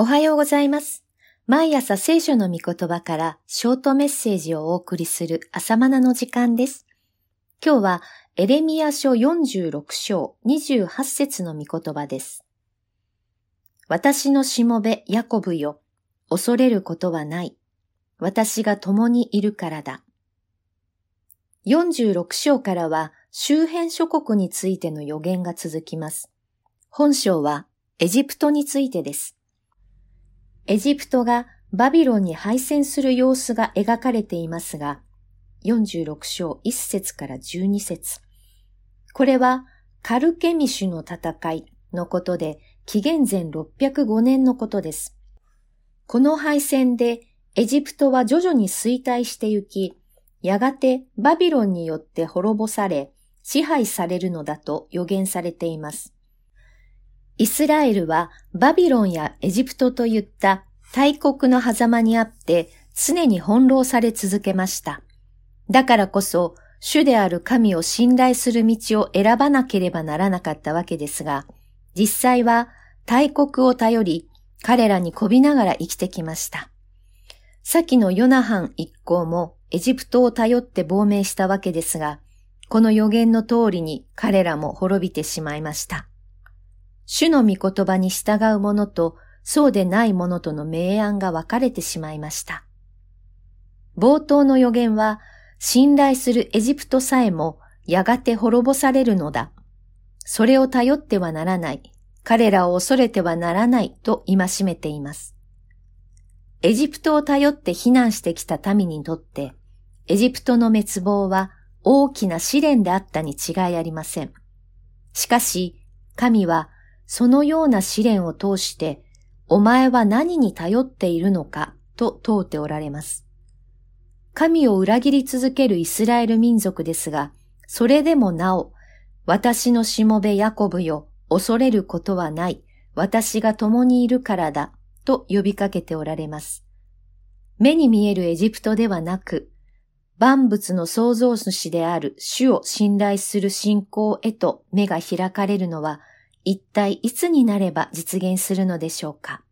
おはようございます。毎朝聖書の御言葉からショートメッセージをお送りする朝マナの時間です。今日はエレミア書46章28節の御言葉です。私のしもべヤコブよ、恐れることはない。私が共にいるからだ。46章からは周辺諸国についての予言が続きます。本章はエジプトについてです。エジプトがバビロンに敗戦する様子が描かれていますが、46章1節から12節これはカルケミシュの戦いのことで、紀元前605年のことです。この敗戦でエジプトは徐々に衰退してゆき、やがてバビロンによって滅ぼされ、支配されるのだと予言されています。イスラエルはバビロンやエジプトといった大国の狭間にあって常に翻弄され続けました。だからこそ主である神を信頼する道を選ばなければならなかったわけですが、実際は大国を頼り彼らにこびながら生きてきました。先のヨナハン一行もエジプトを頼って亡命したわけですが、この予言の通りに彼らも滅びてしまいました。主の御言葉に従う者とそうでない者との明暗が分かれてしまいました。冒頭の予言は、信頼するエジプトさえもやがて滅ぼされるのだ。それを頼ってはならない。彼らを恐れてはならないと戒めています。エジプトを頼って避難してきた民にとって、エジプトの滅亡は大きな試練であったに違いありません。しかし、神はそのような試練を通して、お前は何に頼っているのかと問うておられます。神を裏切り続けるイスラエル民族ですが、それでもなお、私のしもべヤコブよ、恐れることはない。私が共にいるからだ。と呼びかけておられます。目に見えるエジプトではなく、万物の創造主である主を信頼する信仰へと目が開かれるのは、一体いつになれば実現するのでしょうか？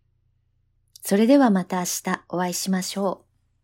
それではまた明日お会いしましょう。